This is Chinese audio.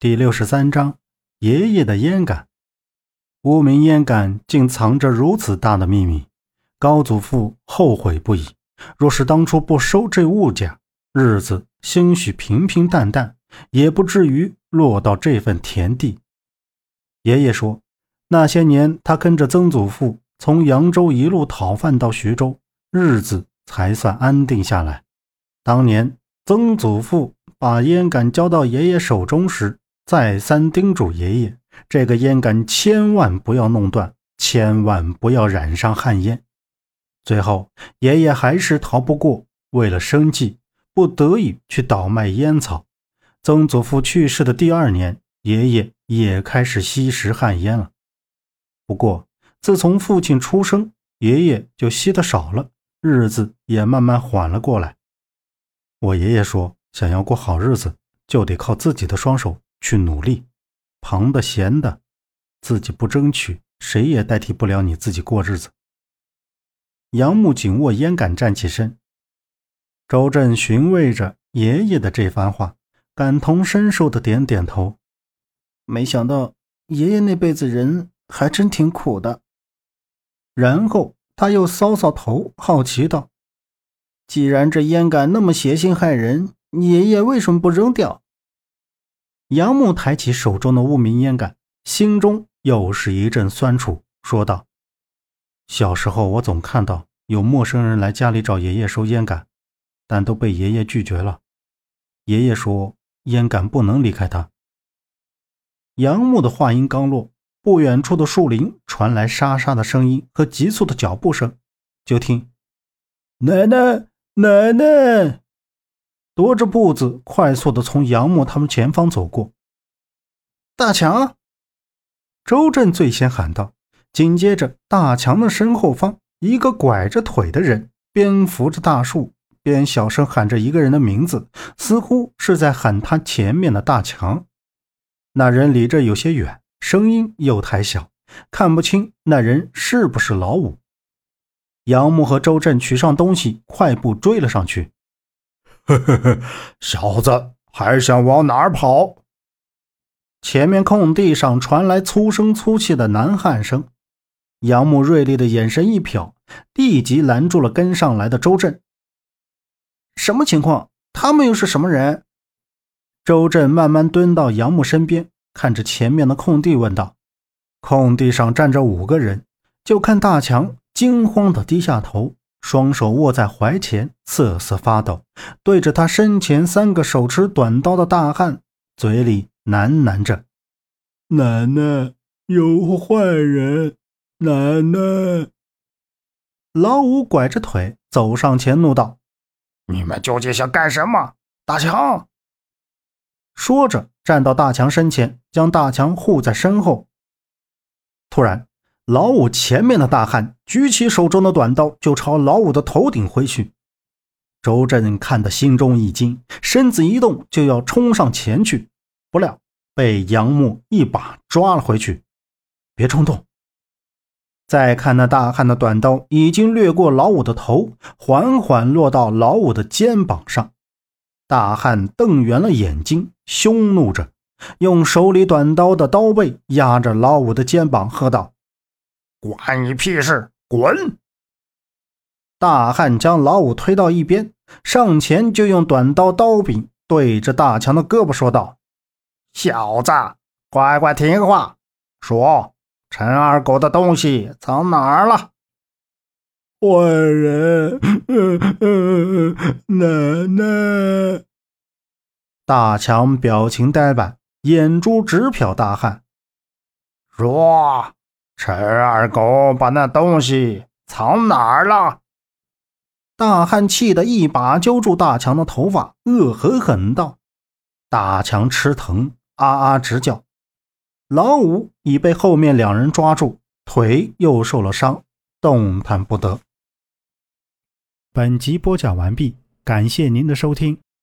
第六十三章，爷爷的烟杆。无名烟杆竟藏着如此大的秘密，高祖父后悔不已。若是当初不收这物件，日子兴许平平淡淡，也不至于落到这份田地。爷爷说，那些年他跟着曾祖父从扬州一路讨饭到徐州，日子才算安定下来。当年曾祖父把烟杆交到爷爷手中时，再三叮嘱爷爷：“这个烟杆千万不要弄断，千万不要染上旱烟。”最后，爷爷还是逃不过，为了生计，不得已去倒卖烟草。曾祖父去世的第二年，爷爷也开始吸食旱烟了。不过，自从父亲出生，爷爷就吸的少了，日子也慢慢缓了过来。我爷爷说：“想要过好日子，就得靠自己的双手。”去努力，旁的闲的，自己不争取，谁也代替不了你自己过日子。杨木紧握烟杆，站起身。周震寻味着爷爷的这番话，感同身受的点点头。没想到爷爷那辈子人还真挺苦的。然后他又搔搔头，好奇道：“既然这烟杆那么邪性害人，爷爷为什么不扔掉？”杨木抬起手中的雾明烟杆，心中又是一阵酸楚，说道：“小时候我总看到有陌生人来家里找爷爷收烟杆，但都被爷爷拒绝了。爷爷说烟杆不能离开他。”杨木的话音刚落，不远处的树林传来沙沙的声音和急促的脚步声，就听：“奶奶，奶奶。”踱着步子，快速的从杨木他们前方走过。大强，周震最先喊道。紧接着，大强的身后方，一个拐着腿的人边扶着大树，边小声喊着一个人的名字，似乎是在喊他前面的大强。那人离这有些远，声音又太小，看不清那人是不是老五。杨木和周震取上东西，快步追了上去。呵呵呵，小子还想往哪儿跑？前面空地上传来粗声粗气的男汉声。杨木锐利的眼神一瞟，立即拦住了跟上来的周震。什么情况？他们又是什么人？周震慢慢蹲到杨木身边，看着前面的空地，问道：“空地上站着五个人，就看大强惊慌的低下头。”双手握在怀前，瑟瑟发抖，对着他身前三个手持短刀的大汉，嘴里喃喃着：“奶奶，有坏人！奶奶！”老五拐着腿走上前，怒道：“你们究竟想干什么？”大强说着，站到大强身前，将大强护在身后。突然。老五前面的大汉举起手中的短刀，就朝老五的头顶挥去。周震看得心中一惊，身子一动，就要冲上前去，不料被杨木一把抓了回去。别冲动！再看那大汉的短刀已经掠过老五的头，缓缓落到老五的肩膀上。大汉瞪圆了眼睛，凶怒着，用手里短刀的刀背压着老五的肩膀，喝道。关你屁事！滚！大汉将老五推到一边，上前就用短刀刀柄对着大强的胳膊说道：“小子，乖乖听话，说陈二狗的东西藏哪儿了？” 坏人，奶奶！大强表情呆板，眼珠直瞟大汉，说。陈二狗把那东西藏哪儿了？大汉气得一把揪住大强的头发，恶狠狠道：“大强吃疼，啊啊直叫。老五已被后面两人抓住，腿又受了伤，动弹不得。”本集播讲完毕，感谢您的收听。